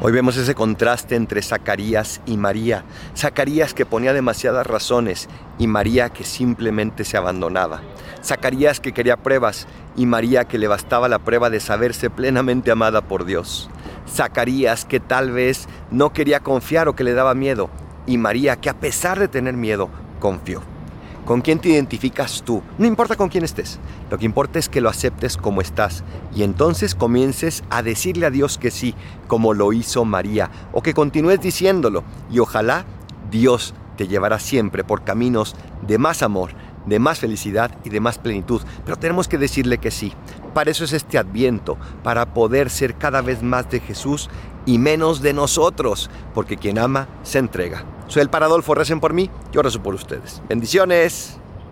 Hoy vemos ese contraste entre Zacarías y María. Zacarías que ponía demasiadas razones y María que simplemente se abandonaba. Zacarías que quería pruebas y María que le bastaba la prueba de saberse plenamente amada por Dios. Zacarías que tal vez no quería confiar o que le daba miedo y María que a pesar de tener miedo confió. ¿Con quién te identificas tú? No importa con quién estés. Lo que importa es que lo aceptes como estás y entonces comiences a decirle a Dios que sí, como lo hizo María, o que continúes diciéndolo y ojalá Dios te llevará siempre por caminos de más amor, de más felicidad y de más plenitud. Pero tenemos que decirle que sí. Para eso es este adviento, para poder ser cada vez más de Jesús y menos de nosotros, porque quien ama se entrega. Soy el Paradolfo, recen por mí, yo rezo por ustedes. Bendiciones.